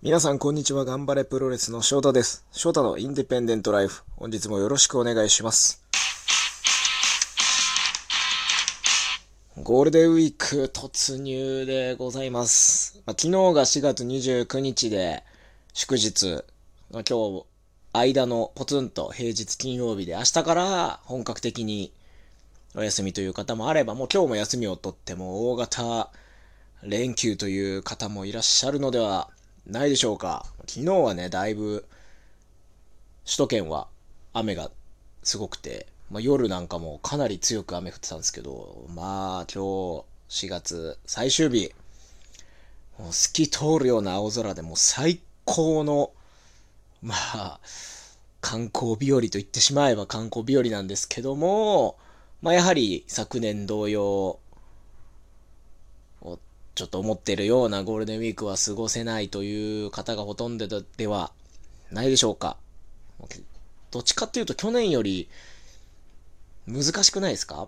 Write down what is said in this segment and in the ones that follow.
皆さん、こんにちは。頑張れプロレスの翔太です。翔太のインディペンデントライフ。本日もよろしくお願いします。ゴールデンウィーク突入でございます。まあ、昨日が4月29日で祝日。まあ、今日、間のポツンと平日金曜日で明日から本格的にお休みという方もあれば、もう今日も休みを取っても大型連休という方もいらっしゃるのではないでしょうか。昨日はね、だいぶ、首都圏は雨がすごくて、まあ、夜なんかもかなり強く雨降ってたんですけど、まあ今日4月最終日、もう透き通るような青空でもう最高の、まあ、観光日和と言ってしまえば観光日和なんですけども、まあやはり昨年同様、ちょっと思ってるようなゴールデンウィークは過ごせないという方がほとんどではないでしょうか。どっちかっていうと去年より難しくないですか？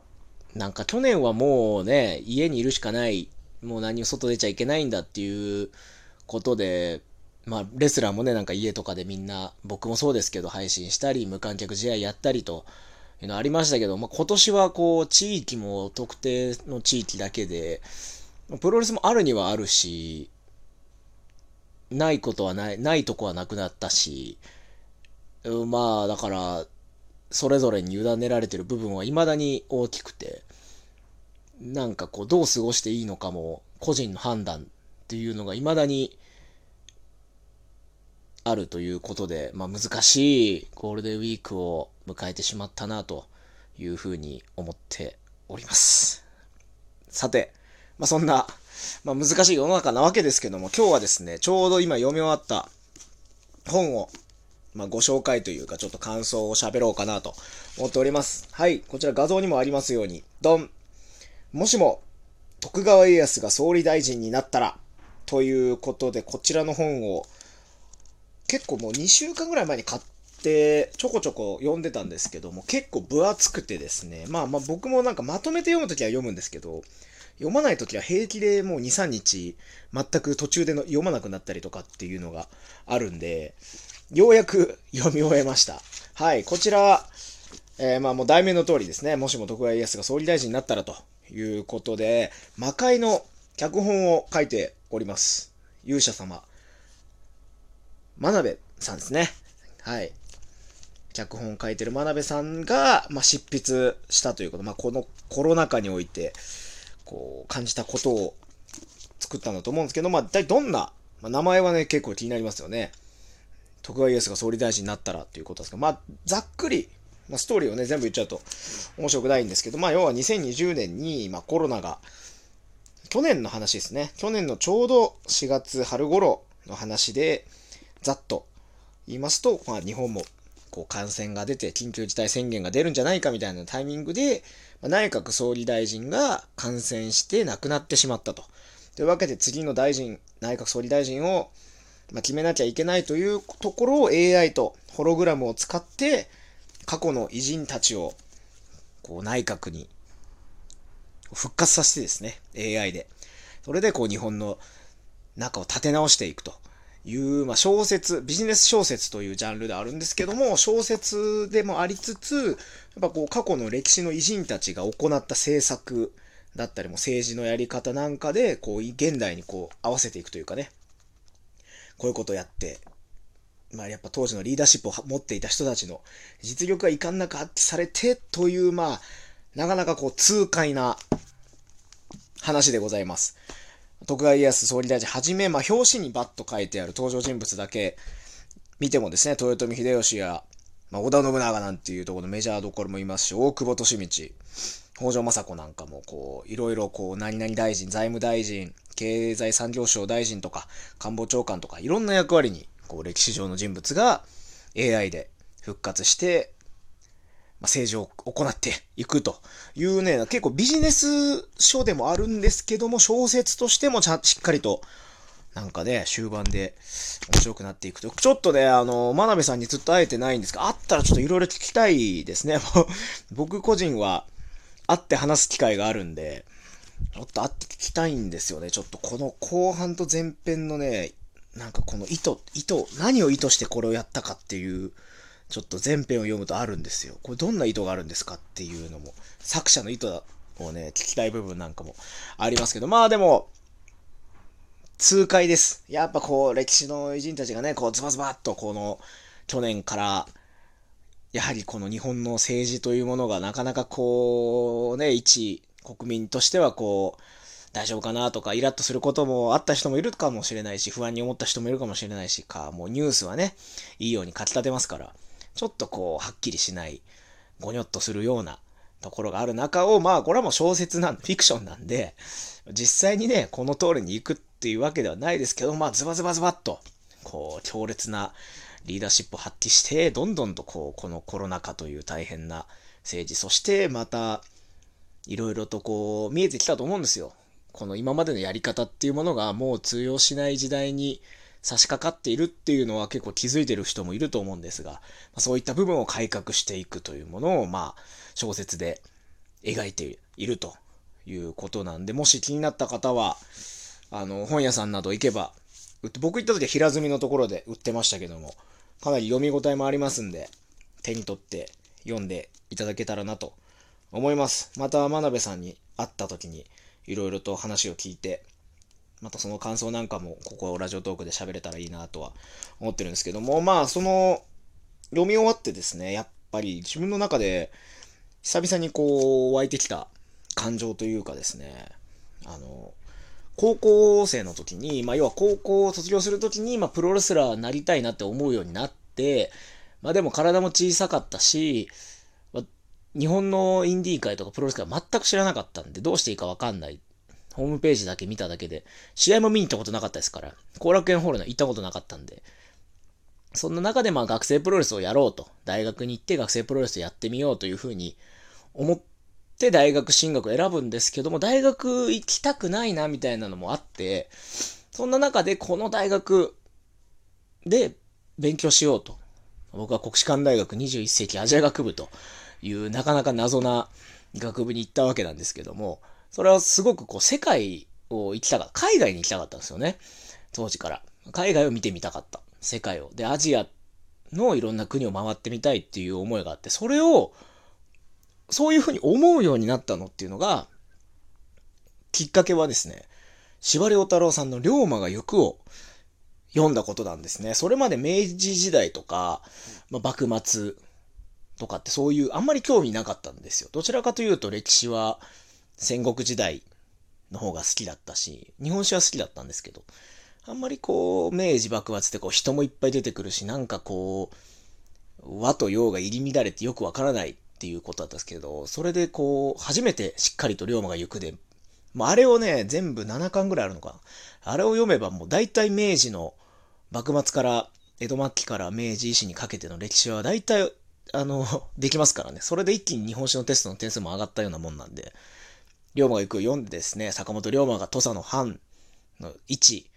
なんか去年はもうね、家にいるしかない、もう何も外出ちゃいけないんだっていうことで、まあレスラーもね、なんか家とかでみんな、僕もそうですけど配信したり、無観客試合やったりと、いうのありましたけど、まあ今年はこう地域も特定の地域だけで、プロレスもあるにはあるし、ないことはない、ないとこはなくなったし、まあ、だから、それぞれに委ねられてる部分は未だに大きくて、なんかこう、どう過ごしていいのかも、個人の判断っていうのが未だにあるということで、まあ難しいゴールデンウィークを迎えてしまったなというふうに思っております。さて、まあ、そんな、まあ、難しい世の中なわけですけども、今日はですね、ちょうど今読み終わった本を、まあ、ご紹介というか、ちょっと感想を喋ろうかなと思っております。はい、こちら画像にもありますように、ドンもしも、徳川家康が総理大臣になったら、ということで、こちらの本を、結構もう2週間ぐらい前に買って、ちょこちょこ読んでたんですけども、結構分厚くてですね、まあまあ僕もなんかまとめて読むときは読むんですけど、読まないときは平気でもう2、3日、全く途中での読まなくなったりとかっていうのがあるんで、ようやく 読み終えました。はい、こちら、えー、まあもう題名の通りですね、もしも徳川家康が総理大臣になったらということで、魔界の脚本を書いております。勇者様。真鍋さんですね。はい。脚本を書いてる真鍋さんが、まあ、執筆したということ、まあ、このコロナ禍において、こう、感じたことを作ったんだと思うんですけど、まあ、一体どんな、まあ、名前はね、結構気になりますよね。徳川家康が総理大臣になったらっていうことですが、まあ、ざっくり、まあ、ストーリーをね、全部言っちゃうと面白くないんですけど、まあ、要は2020年に、まあ、コロナが、去年の話ですね。去年のちょうど4月春頃の話で、ざっと言いますと、まあ、日本もこう感染が出て緊急事態宣言が出るんじゃないかみたいなタイミングで、ま、内閣総理大臣が感染して亡くなってしまったと。というわけで次の大臣、内閣総理大臣を、ま、決めなきゃいけないというところを AI とホログラムを使って過去の偉人たちをこう内閣に復活させてですね、AI で。それでこう日本の中を立て直していくと。いう、まあ、小説、ビジネス小説というジャンルであるんですけども、小説でもありつつ、やっぱこう過去の歴史の偉人たちが行った政策だったりも政治のやり方なんかで、こう現代にこう合わせていくというかね、こういうことをやって、まあやっぱ当時のリーダーシップを持っていた人たちの実力が遺憾なく発揮されてという、まあ、なかなかこう痛快な話でございます。徳川家康総理大臣はじめ、まあ、表紙にバッと書いてある登場人物だけ見てもですね、豊臣秀吉や、まあ、織田信長なんていうところのメジャーどころもいますし、大久保利通、北条政子なんかも、こう、いろいろこう、何々大臣、財務大臣、経済産業省大臣とか、官房長官とか、いろんな役割に、こう、歴史上の人物が AI で復活して、まあ、政治を行っていくというね、結構ビジネス書でもあるんですけども、小説としてもちゃしっかりと、なんかね、終盤で面白くなっていくと。ちょっとね、あの、真鍋さんにずっと会えてないんですが、会ったらちょっといろいろ聞きたいですね。僕個人は会って話す機会があるんで、ちょっと会って聞きたいんですよね。ちょっとこの後半と前編のね、なんかこの意図、意図、何を意図してこれをやったかっていう、ちょっと前編を読むとあるんですよ。これどんな意図があるんですかっていうのも、作者の意図をね、聞きたい部分なんかもありますけど、まあでも、痛快です。やっぱこう、歴史の偉人たちがね、こう、ズバズバっとこの、去年から、やはりこの日本の政治というものがなかなかこう、ね、一国民としてはこう、大丈夫かなとか、イラッとすることもあった人もいるかもしれないし、不安に思った人もいるかもしれないしか、もうニュースはね、いいように書き立てますから、ちょっとこう、はっきりしない、ごにょっとするようなところがある中を、まあ、これはもう小説なんで、フィクションなんで、実際にね、この通りに行くっていうわけではないですけど、まあ、ズバズバズバっと、こう、強烈なリーダーシップを発揮して、どんどんとこう、このコロナ禍という大変な政治、そしてまた、いろいろとこう、見えてきたと思うんですよ。この今までのやり方っていうものがもう通用しない時代に差し掛かっているっていうのは結構気づいてる人もいると思うんですが、そういった部分を改革していくというものを、まあ、小説で描いているということなんで、もし気になった方は、あの、本屋さんなど行けば、僕行った時は平積みのところで売ってましたけども、かなり読み応えもありますんで、手に取って読んでいただけたらなと思います。また真鍋さんに会った時に、いろいろと話を聞いて、またその感想なんかも、ここラジオトークで喋れたらいいなとは思ってるんですけども、まあ、その、読み終わってですね、やっぱり自分の中で、久々にこう、湧いてきた感情というかですね、あの、高校生の時に、まあ、要は高校を卒業する時に、まあ、プロレスラーになりたいなって思うようになって、まあ、でも体も小さかったし、日本のインディー界とかプロレス界全く知らなかったんで、どうしていいかわかんない。ホームページだけ見ただけで、試合も見に行ったことなかったですから、後楽園ホールの行ったことなかったんで、そんな中でまあ学生プロレスをやろうと、大学に行って学生プロレスやってみようというふうに思って大学進学を選ぶんですけども、大学行きたくないなみたいなのもあって、そんな中でこの大学で勉強しようと。僕は国士舘大学21世紀アジア学部というなかなか謎な学部に行ったわけなんですけども、それはすごくこう世界を行きたかった。海外に行きたかったんですよね。当時から。海外を見てみたかった。世界を。で、アジアのいろんな国を回ってみたいっていう思いがあって、それをそういうふうに思うようになったのっていうのが、きっかけはですね、司馬太郎さんの龍馬が行くを読んだことなんですね。それまで明治時代とか、まあ、幕末とかってそういうあんまり興味なかったんですよ。どちらかというと歴史は戦国時代の方が好きだったし、日本史は好きだったんですけど、あんまりこう、明治幕末ってこう人もいっぱい出てくるし、なんかこう、和と洋が入り乱れてよくわからないっていうことだったんですけど、それでこう、初めてしっかりと龍馬が行くで、もうあれをね、全部7巻ぐらいあるのかな。あれを読めばもう大体明治の幕末から江戸末期から明治維新にかけての歴史は大体、あの、できますからね。それで一気に日本史のテストの点数も上がったようなもんなんで、龍馬が行くを読んでですね、坂本龍馬が土佐の藩の位置、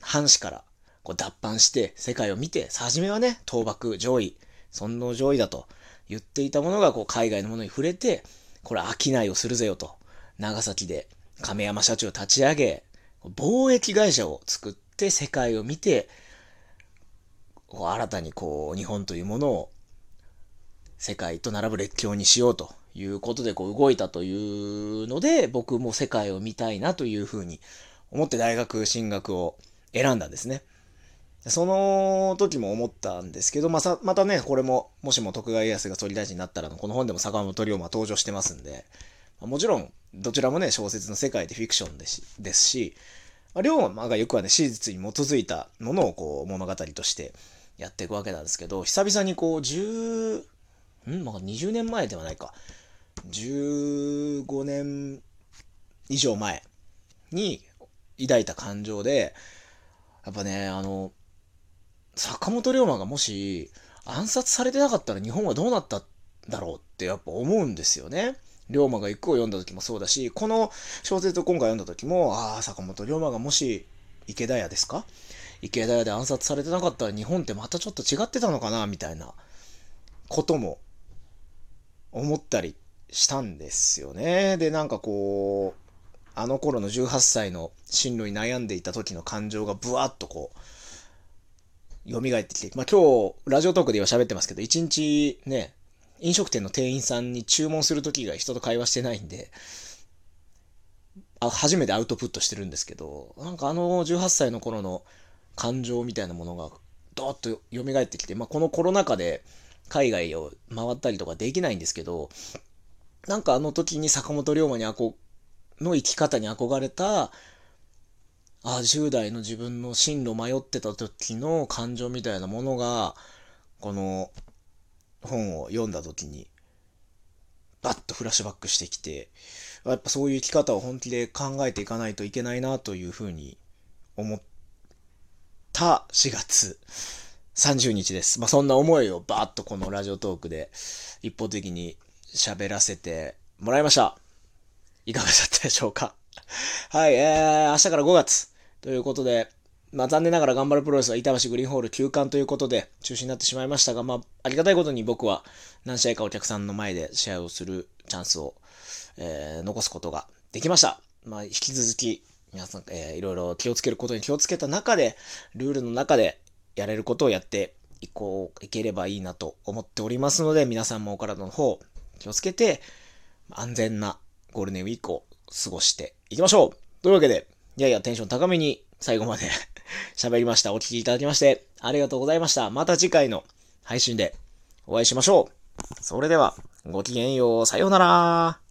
藩士からこう脱藩して世界を見て、初めはね、倒幕上位、尊王上位だと。言っていたものがこう海外のものに触れて、これ商いをするぜよと。長崎で亀山社長を立ち上げ、貿易会社を作って世界を見て、こう新たにこう日本というものを世界と並ぶ列強にしようということでこう動いたというので、僕も世界を見たいなというふうに思って大学進学を選んだんですね。その時も思ったんですけど、まあ、またね、これも、もしも徳川家康が総理大臣になったらこの本でも坂本龍馬登場してますんで、もちろん、どちらもね、小説の世界でフィクションですですし、龍馬がよくはね、史実に基づいたものをこう、物語としてやっていくわけなんですけど、久々にこう、10、んまあ、20年前ではないか。15年以上前に抱いた感情で、やっぱね、あの、坂本龍馬がもし暗殺されてなかったら日本はどうなったんだろうってやっぱ思うんですよね。龍馬が行くを読んだ時もそうだし、この小説を今回読んだ時も、ああ、坂本龍馬がもし池田屋ですか？池田屋で暗殺されてなかったら日本ってまたちょっと違ってたのかなみたいなことも思ったりしたんですよね。で、なんかこう、あの頃の18歳の進路に悩んでいた時の感情がブワーッとこう、蘇ってきて、まあ今日、ラジオトークでは喋ってますけど、一日ね、飲食店の店員さんに注文する時以外人と会話してないんで、あ初めてアウトプットしてるんですけど、なんかあの18歳の頃の感情みたいなものがドーッと蘇ってきて、まあこのコロナ禍で海外を回ったりとかできないんですけど、なんかあの時に坂本龍馬にあこの生き方に憧れた、あ、10代の自分の進路迷ってた時の感情みたいなものが、この本を読んだ時に、バッとフラッシュバックしてきて、やっぱそういう生き方を本気で考えていかないといけないなというふうに思った4月30日です。まあ、そんな思いをバーッとこのラジオトークで一方的に喋らせてもらいました。いかがだったでしょうか？はい、えー、明日から5月ということで、まあ残念ながら頑張るプロレスは板橋グリーンホール休館ということで中止になってしまいましたが、まあありがたいことに僕は何試合かお客さんの前で試合をするチャンスを、えー、残すことができました。まあ引き続き皆さん、えー、いろいろ気をつけることに気をつけた中で、ルールの中でやれることをやっていこう、いければいいなと思っておりますので、皆さんもお体の方、気をつけて、安全なゴールデンウィークを過ごしていきましょうというわけで、いやいやテンション高めに最後まで 喋りました。お聴きいただきまして、ありがとうございました。また次回の配信でお会いしましょう。それでは、ごきげんよう。さようなら。